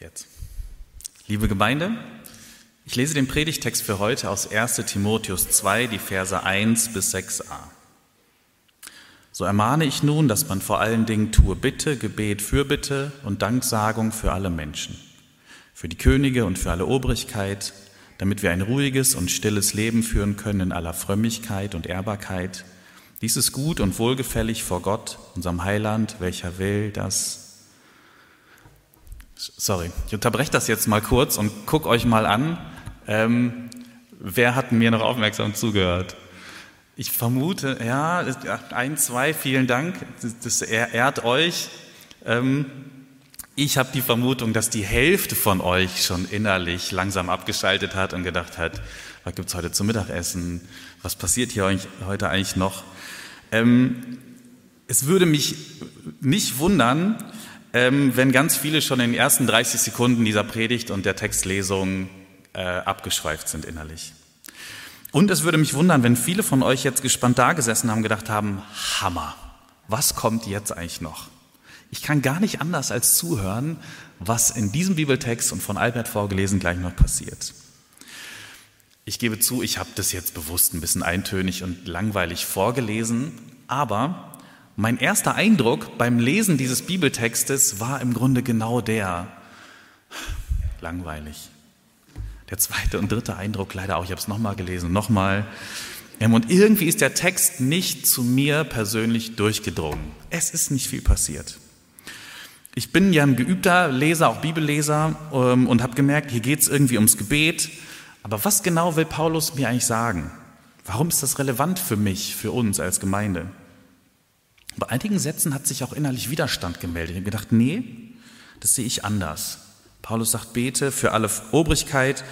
Jetzt. Liebe Gemeinde, ich lese den Predigtext für heute aus 1 Timotheus 2, die Verse 1 bis 6a. So ermahne ich nun, dass man vor allen Dingen tue Bitte, Gebet, Fürbitte und Danksagung für alle Menschen, für die Könige und für alle Obrigkeit, damit wir ein ruhiges und stilles Leben führen können in aller Frömmigkeit und Ehrbarkeit. Dies ist gut und wohlgefällig vor Gott, unserem Heiland, welcher will, dass Sorry, ich unterbreche das jetzt mal kurz und guck euch mal an. Ähm, wer hat mir noch aufmerksam zugehört? Ich vermute, ja, ein, zwei, vielen Dank. Das, ehrt euch. Ähm, ich habe die Vermutung, dass die Hälfte von euch schon innerlich langsam abgeschaltet hat und gedacht hat, was gibt's heute zum Mittagessen? Was passiert hier heute eigentlich noch? Ähm, es würde mich nicht wundern, ähm, wenn ganz viele schon in den ersten 30 Sekunden dieser Predigt und der Textlesung äh, abgeschweift sind innerlich. Und es würde mich wundern, wenn viele von euch jetzt gespannt da gesessen haben, gedacht haben, Hammer, was kommt jetzt eigentlich noch? Ich kann gar nicht anders als zuhören, was in diesem Bibeltext und von Albert vorgelesen gleich noch passiert. Ich gebe zu, ich habe das jetzt bewusst ein bisschen eintönig und langweilig vorgelesen, aber mein erster Eindruck beim Lesen dieses Bibeltextes war im Grunde genau der, langweilig. Der zweite und dritte Eindruck leider auch, ich habe es nochmal gelesen, nochmal. Ähm, und irgendwie ist der Text nicht zu mir persönlich durchgedrungen. Es ist nicht viel passiert. Ich bin ja ein geübter Leser, auch Bibelleser, ähm, und habe gemerkt, hier geht es irgendwie ums Gebet. Aber was genau will Paulus mir eigentlich sagen? Warum ist das relevant für mich, für uns als Gemeinde? Bei einigen Sätzen hat sich auch innerlich Widerstand gemeldet. Ich habe gedacht, nee, das sehe ich anders. Paulus sagt, bete für alle Obrigkeit,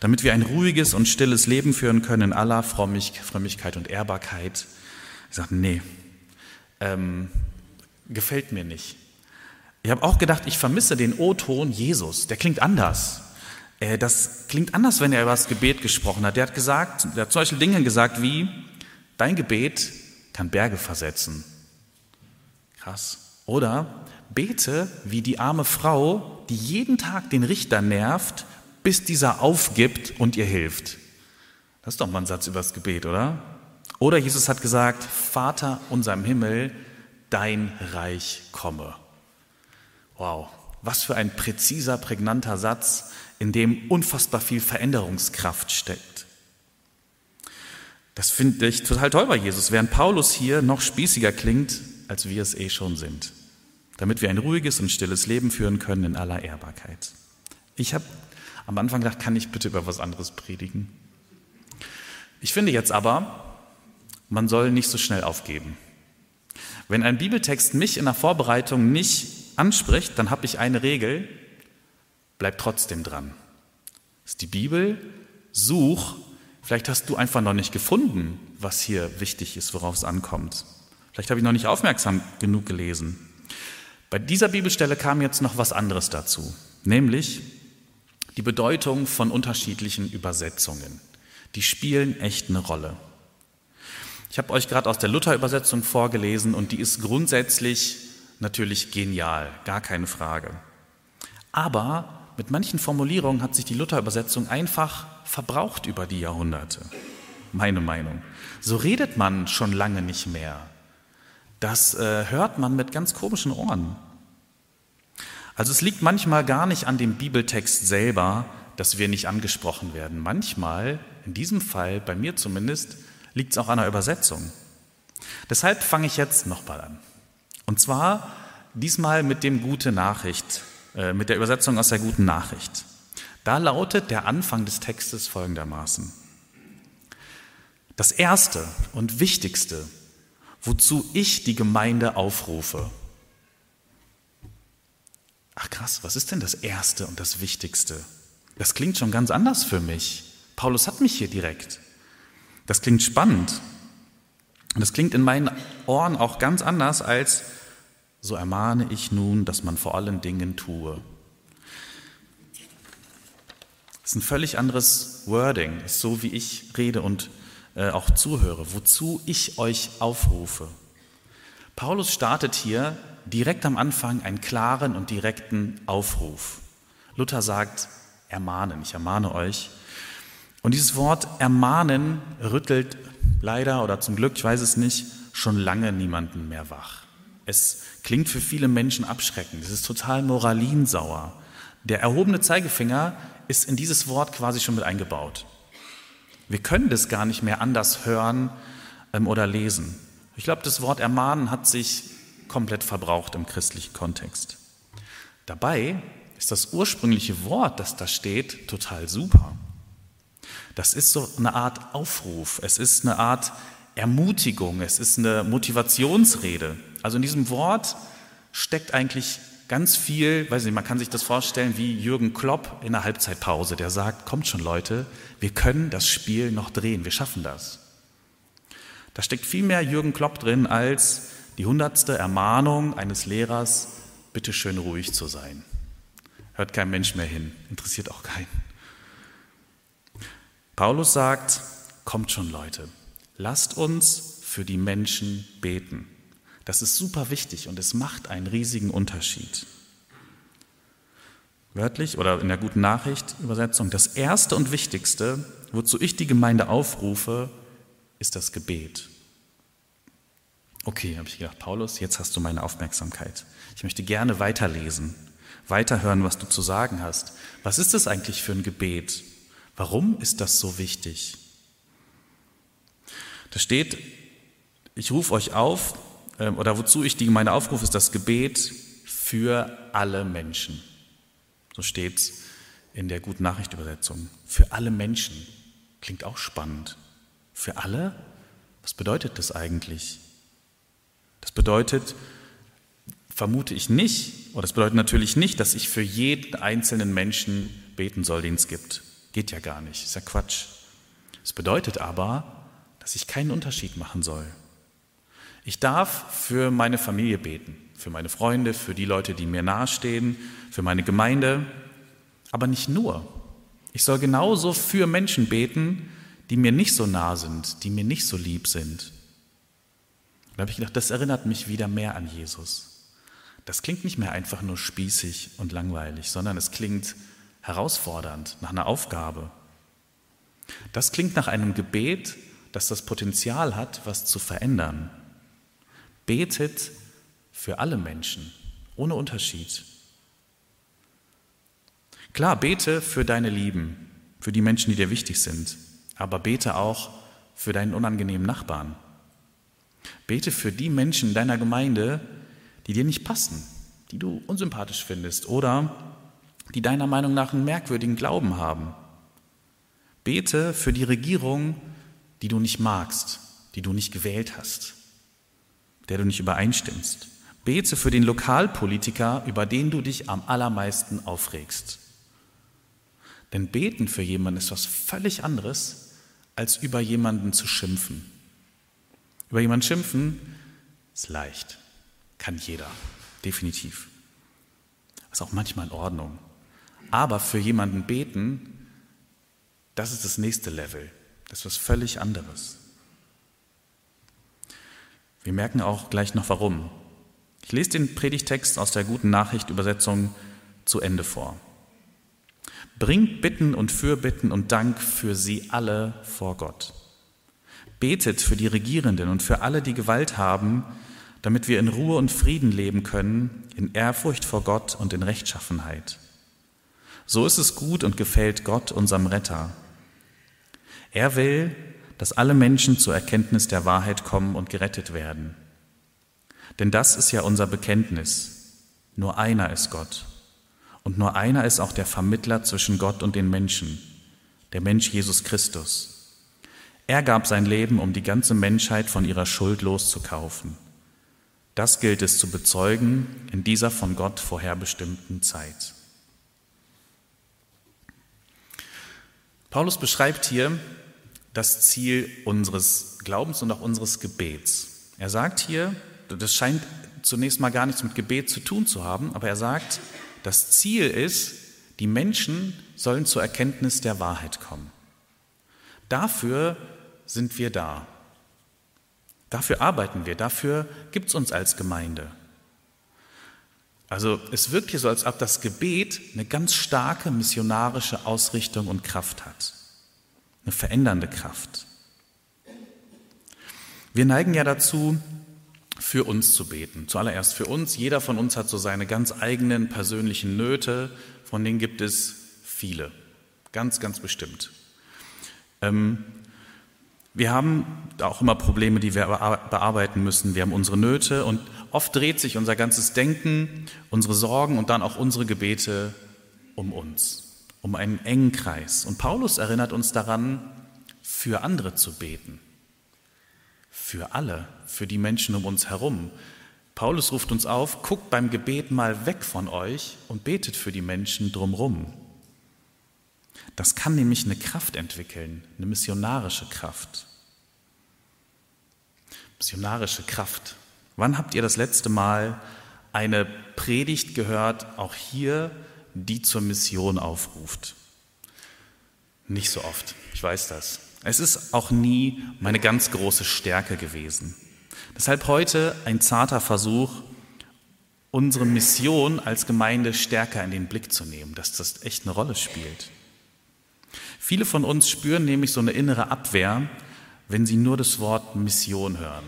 damit wir ein ruhiges und stilles Leben führen können in aller Frömmigkeit und Ehrbarkeit. Ich sage, nee, ähm, gefällt mir nicht. Ich habe auch gedacht, ich vermisse den O-Ton Jesus. Der klingt anders. Äh, das klingt anders, wenn er über das Gebet gesprochen hat. Der hat gesagt, der hat Beispiel Dinge gesagt wie, dein Gebet kann Berge versetzen. Krass. Oder bete wie die arme Frau, die jeden Tag den Richter nervt, bis dieser aufgibt und ihr hilft. Das ist doch mal ein Satz übers Gebet, oder? Oder Jesus hat gesagt, Vater unser im Himmel, dein Reich komme. Wow, was für ein präziser, prägnanter Satz, in dem unfassbar viel Veränderungskraft steckt. Das finde ich total toll bei Jesus, während Paulus hier noch spießiger klingt, als wir es eh schon sind, damit wir ein ruhiges und stilles Leben führen können in aller Ehrbarkeit. Ich habe am Anfang gedacht, kann ich bitte über was anderes predigen? Ich finde jetzt aber, man soll nicht so schnell aufgeben. Wenn ein Bibeltext mich in der Vorbereitung nicht anspricht, dann habe ich eine Regel, bleib trotzdem dran. Das ist die Bibel, such, vielleicht hast du einfach noch nicht gefunden, was hier wichtig ist, worauf es ankommt. Vielleicht habe ich noch nicht aufmerksam genug gelesen. Bei dieser Bibelstelle kam jetzt noch was anderes dazu, nämlich die Bedeutung von unterschiedlichen Übersetzungen. Die spielen echt eine Rolle. Ich habe euch gerade aus der Luther-Übersetzung vorgelesen und die ist grundsätzlich natürlich genial, gar keine Frage. Aber mit manchen Formulierungen hat sich die Luther-Übersetzung einfach verbraucht über die Jahrhunderte. Meine Meinung. So redet man schon lange nicht mehr das äh, hört man mit ganz komischen Ohren. Also es liegt manchmal gar nicht an dem Bibeltext selber, dass wir nicht angesprochen werden. Manchmal, in diesem Fall, bei mir zumindest, liegt es auch an der Übersetzung. Deshalb fange ich jetzt nochmal an. Und zwar diesmal mit dem Gute Nachricht, äh, mit der Übersetzung aus der Guten Nachricht. Da lautet der Anfang des Textes folgendermaßen. Das Erste und Wichtigste, wozu ich die Gemeinde aufrufe. Ach krass, was ist denn das Erste und das Wichtigste? Das klingt schon ganz anders für mich. Paulus hat mich hier direkt. Das klingt spannend. Und das klingt in meinen Ohren auch ganz anders als, so ermahne ich nun, dass man vor allen Dingen tue. Das ist ein völlig anderes Wording, ist so wie ich rede und äh, auch zuhöre, wozu ich euch aufrufe. Paulus startet hier direkt am Anfang einen klaren und direkten Aufruf. Luther sagt, ermahnen, ich ermahne euch. Und dieses Wort ermahnen rüttelt leider oder zum Glück, ich weiß es nicht, schon lange niemanden mehr wach. Es klingt für viele Menschen abschreckend, es ist total moralinsauer. Der erhobene Zeigefinger ist in dieses Wort quasi schon mit eingebaut. Wir können das gar nicht mehr anders hören ähm, oder lesen. Ich glaube, das Wort ermahnen hat sich komplett verbraucht im christlichen Kontext. Dabei ist das ursprüngliche Wort, das da steht, total super. Das ist so eine Art Aufruf, es ist eine Art Ermutigung, es ist eine Motivationsrede. Also in diesem Wort steckt eigentlich ganz viel, weiß nicht, man kann sich das vorstellen wie Jürgen Klopp in der Halbzeitpause, der sagt, kommt schon Leute, wir können das Spiel noch drehen, wir schaffen das. Da steckt viel mehr Jürgen Klopp drin als die hundertste Ermahnung eines Lehrers, bitte schön ruhig zu sein. Hört kein Mensch mehr hin, interessiert auch keinen. Paulus sagt, kommt schon Leute, lasst uns für die Menschen beten. Das ist super wichtig und es macht einen riesigen Unterschied. Wörtlich oder in der guten Nachricht Übersetzung, das Erste und Wichtigste, wozu ich die Gemeinde aufrufe, ist das Gebet. Okay, habe ich gedacht, Paulus, jetzt hast du meine Aufmerksamkeit. Ich möchte gerne weiterlesen, weiterhören, was du zu sagen hast. Was ist das eigentlich für ein Gebet? Warum ist das so wichtig? Da steht, ich rufe euch auf, oder wozu ich die Gemeinde aufrufe, ist das Gebet für alle Menschen. So steht es in der Guten Nachricht Übersetzung. Für alle Menschen. Klingt auch spannend. Für alle? Was bedeutet das eigentlich? Das bedeutet, vermute ich nicht, oder das bedeutet natürlich nicht, dass ich für jeden einzelnen Menschen beten soll, den es gibt. Geht ja gar nicht, ist ja Quatsch. Es bedeutet aber, dass ich keinen Unterschied machen soll. Ich darf für meine Familie beten, für meine Freunde, für die Leute, die mir nahestehen, für meine Gemeinde, aber nicht nur. Ich soll genauso für Menschen beten, die mir nicht so nah sind, die mir nicht so lieb sind. Da habe ich gedacht, das erinnert mich wieder mehr an Jesus. Das klingt nicht mehr einfach nur spießig und langweilig, sondern es klingt herausfordernd, nach einer Aufgabe. Das klingt nach einem Gebet, das das Potenzial hat, was zu verändern. Betet für alle Menschen, ohne Unterschied. Klar, bete für deine Lieben, für die Menschen, die dir wichtig sind, aber bete auch für deinen unangenehmen Nachbarn. Bete für die Menschen in deiner Gemeinde, die dir nicht passen, die du unsympathisch findest oder die deiner Meinung nach einen merkwürdigen Glauben haben. Bete für die Regierung, die du nicht magst, die du nicht gewählt hast der du nicht übereinstimmst. Bete für den Lokalpolitiker, über den du dich am allermeisten aufregst. Denn beten für jemanden ist was völlig anderes, als über jemanden zu schimpfen. Über jemanden schimpfen ist leicht, kann jeder, definitiv. Ist auch manchmal in Ordnung. Aber für jemanden beten, das ist das nächste Level. Das ist was völlig anderes. Wir merken auch gleich noch warum. Ich lese den Predigtext aus der guten Nachricht Übersetzung zu Ende vor. Bringt Bitten und Fürbitten und Dank für sie alle vor Gott. Betet für die Regierenden und für alle, die Gewalt haben, damit wir in Ruhe und Frieden leben können, in Ehrfurcht vor Gott und in Rechtschaffenheit. So ist es gut und gefällt Gott, unserem Retter. Er will, dass alle Menschen zur Erkenntnis der Wahrheit kommen und gerettet werden. Denn das ist ja unser Bekenntnis. Nur einer ist Gott. Und nur einer ist auch der Vermittler zwischen Gott und den Menschen, der Mensch Jesus Christus. Er gab sein Leben, um die ganze Menschheit von ihrer Schuld loszukaufen. Das gilt es zu bezeugen in dieser von Gott vorherbestimmten Zeit. Paulus beschreibt hier, das Ziel unseres Glaubens und auch unseres Gebets. Er sagt hier, das scheint zunächst mal gar nichts mit Gebet zu tun zu haben, aber er sagt, das Ziel ist, die Menschen sollen zur Erkenntnis der Wahrheit kommen. Dafür sind wir da. Dafür arbeiten wir, dafür gibt es uns als Gemeinde. Also es wirkt hier so, als ob das Gebet eine ganz starke missionarische Ausrichtung und Kraft hat. Eine verändernde Kraft. Wir neigen ja dazu, für uns zu beten. Zuallererst für uns. Jeder von uns hat so seine ganz eigenen persönlichen Nöte, von denen gibt es viele. Ganz, ganz bestimmt. Ähm, wir haben auch immer Probleme, die wir bearbeiten müssen. Wir haben unsere Nöte und oft dreht sich unser ganzes Denken, unsere Sorgen und dann auch unsere Gebete um uns, um einen engen Kreis. Und Paulus erinnert uns daran, für andere zu beten. Für alle, für die Menschen um uns herum. Paulus ruft uns auf, guckt beim Gebet mal weg von euch und betet für die Menschen drumherum. Das kann nämlich eine Kraft entwickeln, eine missionarische Kraft. Missionarische Kraft. Wann habt ihr das letzte Mal eine Predigt gehört, auch hier, die zur Mission aufruft? Nicht so oft, ich weiß das. Es ist auch nie meine ganz große Stärke gewesen. Deshalb heute ein zarter Versuch, unsere Mission als Gemeinde stärker in den Blick zu nehmen, dass das echt eine Rolle spielt. Viele von uns spüren nämlich so eine innere Abwehr, wenn sie nur das Wort Mission hören.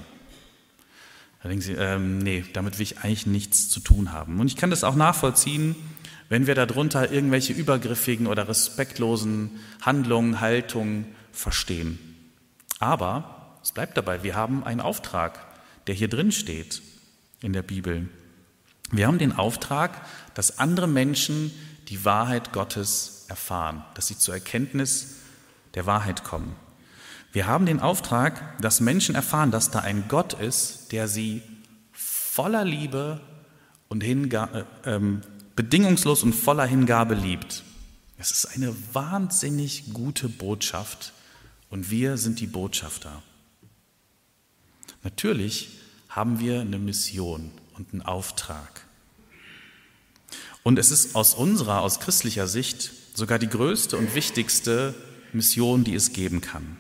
Da denken sie, ähm, nee, damit will ich eigentlich nichts zu tun haben. Und ich kann das auch nachvollziehen, wenn wir darunter irgendwelche übergriffigen oder respektlosen Handlungen, Haltungen verstehen. Aber es bleibt dabei, wir haben einen Auftrag, der hier drin steht in der Bibel. Wir haben den Auftrag, dass andere Menschen die Wahrheit Gottes erfahren, dass sie zur Erkenntnis der Wahrheit kommen. Wir haben den Auftrag, dass Menschen erfahren, dass da ein Gott ist, der sie voller Liebe und Hingabe, äh, ähm, bedingungslos und voller Hingabe liebt. Es ist eine wahnsinnig gute Botschaft und wir sind die Botschafter. Natürlich haben wir eine Mission und einen Auftrag. Und es ist aus unserer, aus christlicher Sicht sogar die größte und wichtigste Mission, die es geben kann.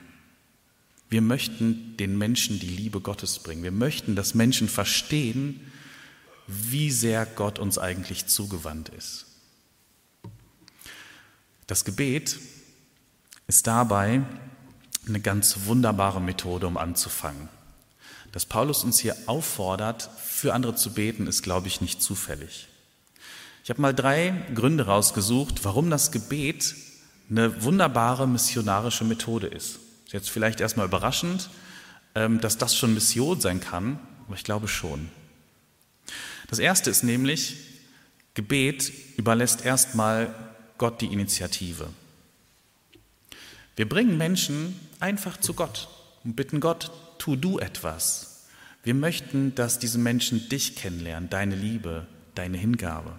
Wir möchten den Menschen die Liebe Gottes bringen. Wir möchten, dass Menschen verstehen, wie sehr Gott uns eigentlich zugewandt ist. Das Gebet ist dabei eine ganz wunderbare Methode, um anzufangen. Dass Paulus uns hier auffordert, für andere zu beten, ist, glaube ich, nicht zufällig. Ich habe mal drei Gründe rausgesucht, warum das Gebet eine wunderbare missionarische Methode ist. Ist jetzt vielleicht erstmal überraschend, ähm, dass das schon Mission sein kann, aber ich glaube schon. Das erste ist nämlich, Gebet überlässt erstmal Gott die Initiative. Wir bringen Menschen einfach zu Gott und bitten Gott, tu du etwas. Wir möchten, dass diese Menschen dich kennenlernen, deine Liebe, deine Hingabe.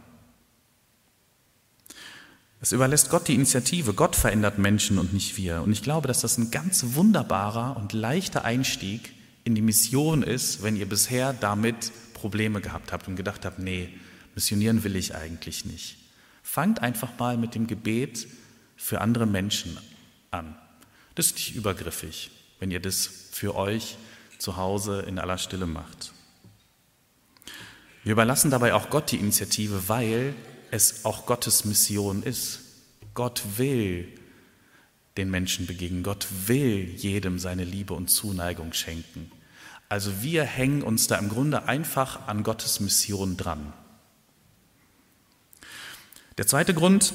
Es überlässt Gott die Initiative. Gott verändert Menschen und nicht wir. Und ich glaube, dass das ein ganz wunderbarer und leichter Einstieg in die Mission ist, wenn ihr bisher damit Probleme gehabt habt und gedacht habt, nee, missionieren will ich eigentlich nicht. Fangt einfach mal mit dem Gebet für andere Menschen an. Das ist nicht übergriffig, wenn ihr das für euch zu Hause in aller Stille macht. Wir überlassen dabei auch Gott die Initiative, weil es auch Gottes Mission ist. Gott will den Menschen begegnen. Gott will jedem seine Liebe und Zuneigung schenken. Also wir hängen uns da im Grunde einfach an Gottes Mission dran. Der zweite Grund,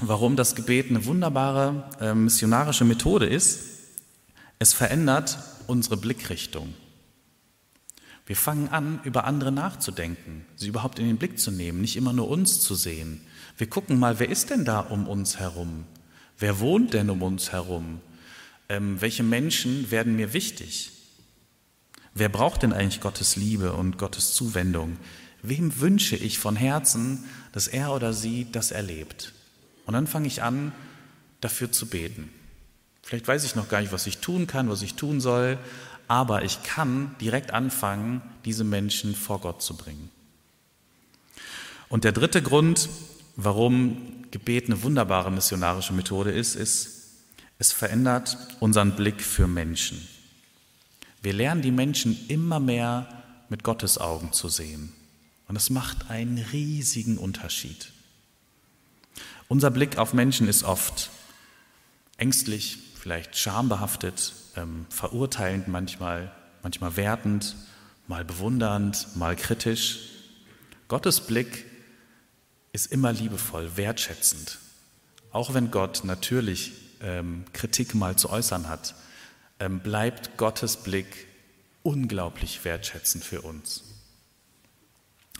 warum das Gebet eine wunderbare äh, missionarische Methode ist, es verändert unsere Blickrichtung. Wir fangen an, über andere nachzudenken, sie überhaupt in den Blick zu nehmen, nicht immer nur uns zu sehen. Wir gucken mal, wer ist denn da um uns herum? Wer wohnt denn um uns herum? Ähm, welche Menschen werden mir wichtig? Wer braucht denn eigentlich Gottes Liebe und Gottes Zuwendung? Wem wünsche ich von Herzen, dass er oder sie das erlebt? Und dann fange ich an, dafür zu beten. Vielleicht weiß ich noch gar nicht, was ich tun kann, was ich tun soll, aber ich kann direkt anfangen, diese Menschen vor Gott zu bringen. Und der dritte Grund, warum Gebet eine wunderbare missionarische Methode ist, ist, es verändert unseren Blick für Menschen. Wir lernen die Menschen immer mehr mit Gottes Augen zu sehen. Und es macht einen riesigen Unterschied. Unser Blick auf Menschen ist oft ängstlich, vielleicht schambehaftet, ähm, verurteilend manchmal, manchmal wertend, mal bewundernd, mal kritisch. Gottes Blick ist immer liebevoll, wertschätzend. Auch wenn Gott natürlich ähm, Kritik mal zu äußern hat, bleibt Gottes Blick unglaublich wertschätzend für uns.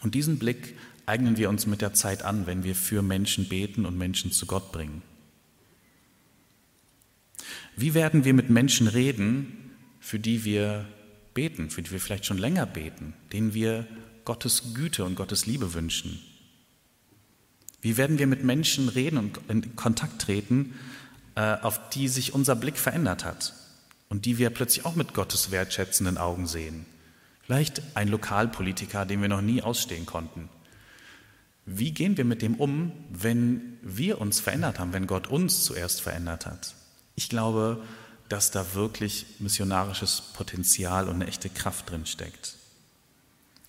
Und diesen Blick eignen wir uns mit der Zeit an, wenn wir für Menschen beten und Menschen zu Gott bringen. Wie werden wir mit Menschen reden, für die wir beten, für die wir vielleicht schon länger beten, denen wir Gottes Güte und Gottes Liebe wünschen? Wie werden wir mit Menschen reden und in Kontakt treten, äh, auf die sich unser Blick verändert hat und die wir plötzlich auch mit Gottes wertschätzenden Augen sehen? Vielleicht ein Lokalpolitiker, den wir noch nie ausstehen konnten. Wie gehen wir mit dem um, wenn wir uns verändert haben, wenn Gott uns zuerst verändert hat? Ich glaube, dass da wirklich missionarisches Potenzial und eine echte Kraft drin steckt.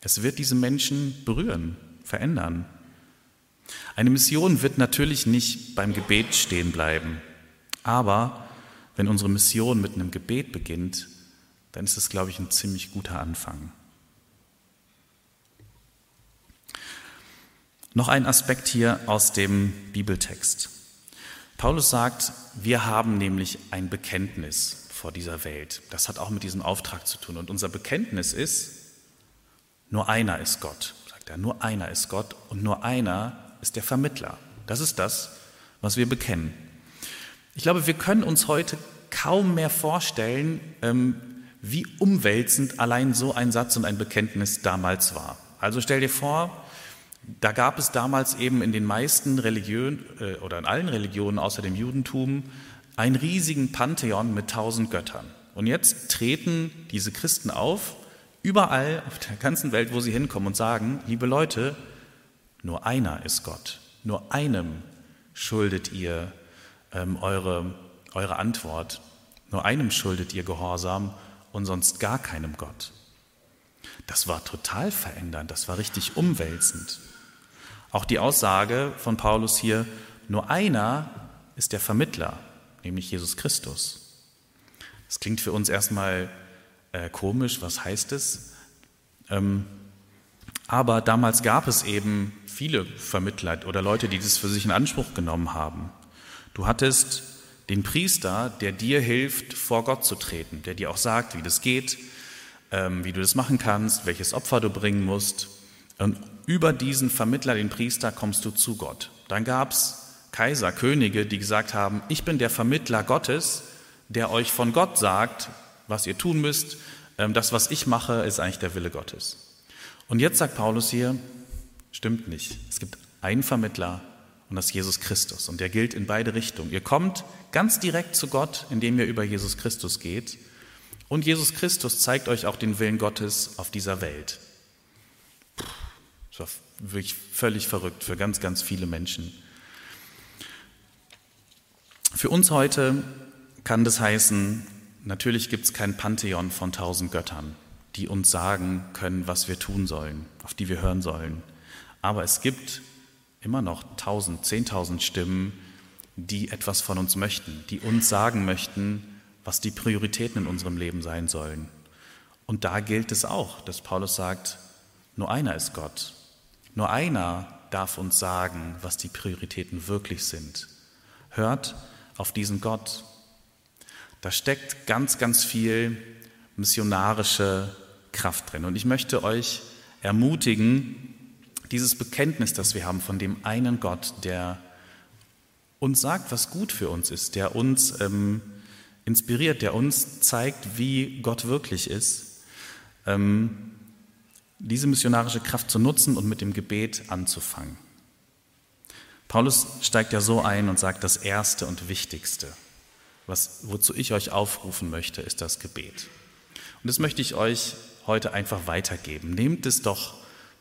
Es wird diese Menschen berühren, verändern. Eine Mission wird natürlich nicht beim Gebet stehen bleiben, aber wenn unsere Mission mit einem Gebet beginnt, dann ist es, glaube ich, ein ziemlich guter Anfang. Noch ein Aspekt hier aus dem Bibeltext. Paulus sagt, wir haben nämlich ein Bekenntnis vor dieser Welt. Das hat auch mit diesem Auftrag zu tun. Und unser Bekenntnis ist, nur einer ist Gott, sagt er, nur einer ist Gott und nur einer ist der Vermittler. Das ist das, was wir bekennen. Ich glaube, wir können uns heute kaum mehr vorstellen, ähm, wie umwälzend allein so ein Satz und ein Bekenntnis damals war. Also stell dir vor, da gab es damals eben in den meisten Religionen äh, oder in allen Religionen außer dem Judentum einen riesigen Pantheon mit tausend Göttern. Und jetzt treten diese Christen auf, überall auf der ganzen Welt, wo sie hinkommen und sagen, liebe Leute, nur einer ist Gott, nur einem schuldet ihr ähm, eure, eure Antwort, nur einem schuldet ihr Gehorsam und sonst gar keinem Gott. Das war total verändernd, das war richtig umwälzend. Auch die Aussage von Paulus hier, nur einer ist der Vermittler, nämlich Jesus Christus. Das klingt für uns erstmal äh, komisch, was heißt es? Ähm, aber damals gab es eben viele Vermittler oder Leute, die das für sich in Anspruch genommen haben. Du hattest den Priester, der dir hilft, vor Gott zu treten, der dir auch sagt, wie das geht, ähm, wie du das machen kannst, welches Opfer du bringen musst. Und über diesen Vermittler, den Priester, kommst du zu Gott. Dann gab es Kaiser, Könige, die gesagt haben, ich bin der Vermittler Gottes, der euch von Gott sagt, was ihr tun müsst. Ähm, das, was ich mache, ist eigentlich der Wille Gottes. Und jetzt sagt Paulus hier, stimmt nicht. Es gibt einen Vermittler und das ist Jesus Christus. Und der gilt in beide Richtungen. Ihr kommt ganz direkt zu Gott, indem ihr über Jesus Christus geht. Und Jesus Christus zeigt euch auch den Willen Gottes auf dieser Welt. Das war wirklich völlig verrückt für ganz, ganz viele Menschen. Für uns heute kann das heißen, natürlich gibt es kein Pantheon von tausend Göttern, die uns sagen können, was wir tun sollen, auf die wir hören sollen. Aber es gibt immer noch tausend, zehntausend Stimmen, die etwas von uns möchten, die uns sagen möchten, was die Prioritäten in unserem Leben sein sollen. Und da gilt es auch, dass Paulus sagt, nur einer ist Gott nur einer darf uns sagen, was die Prioritäten wirklich sind. Hört auf diesen Gott. Da steckt ganz, ganz viel missionarische Kraft drin. Und ich möchte euch ermutigen, dieses Bekenntnis, das wir haben von dem einen Gott, der uns sagt, was gut für uns ist, der uns ähm, inspiriert, der uns zeigt, wie Gott wirklich ist, ähm, diese missionarische Kraft zu nutzen und mit dem Gebet anzufangen. Paulus steigt ja so ein und sagt, das Erste und Wichtigste, was, wozu ich euch aufrufen möchte, ist das Gebet. Und das möchte ich euch heute einfach weitergeben. Nehmt es doch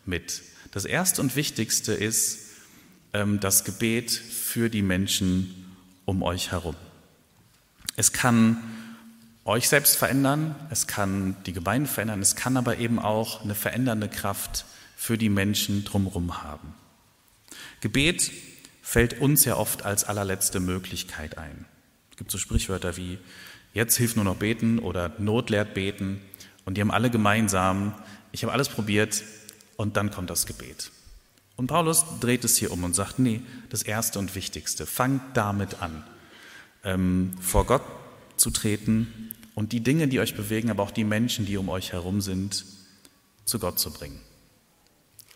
mit. Das Erste und Wichtigste ist ähm, das Gebet für die Menschen um euch herum. Es kann euch selbst verändern, es kann die Gemeinde verändern, es kann aber eben auch eine verändernde Kraft für die Menschen drumherum haben. Gebet fällt uns ja oft als allerletzte Möglichkeit ein. Es gibt so Sprichwörter wie jetzt hilft nur noch beten oder Not lehrt beten und die haben alle gemeinsam, ich habe alles probiert und dann kommt das Gebet. Und Paulus dreht es hier um und sagt, nee, das Erste und Wichtigste, fangt damit an, ähm, vor Gott zu treten und die Dinge, die euch bewegen, aber auch die Menschen, die um euch herum sind, zu Gott zu bringen.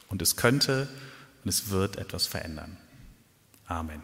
Und es könnte und es wird etwas verändern. Amen.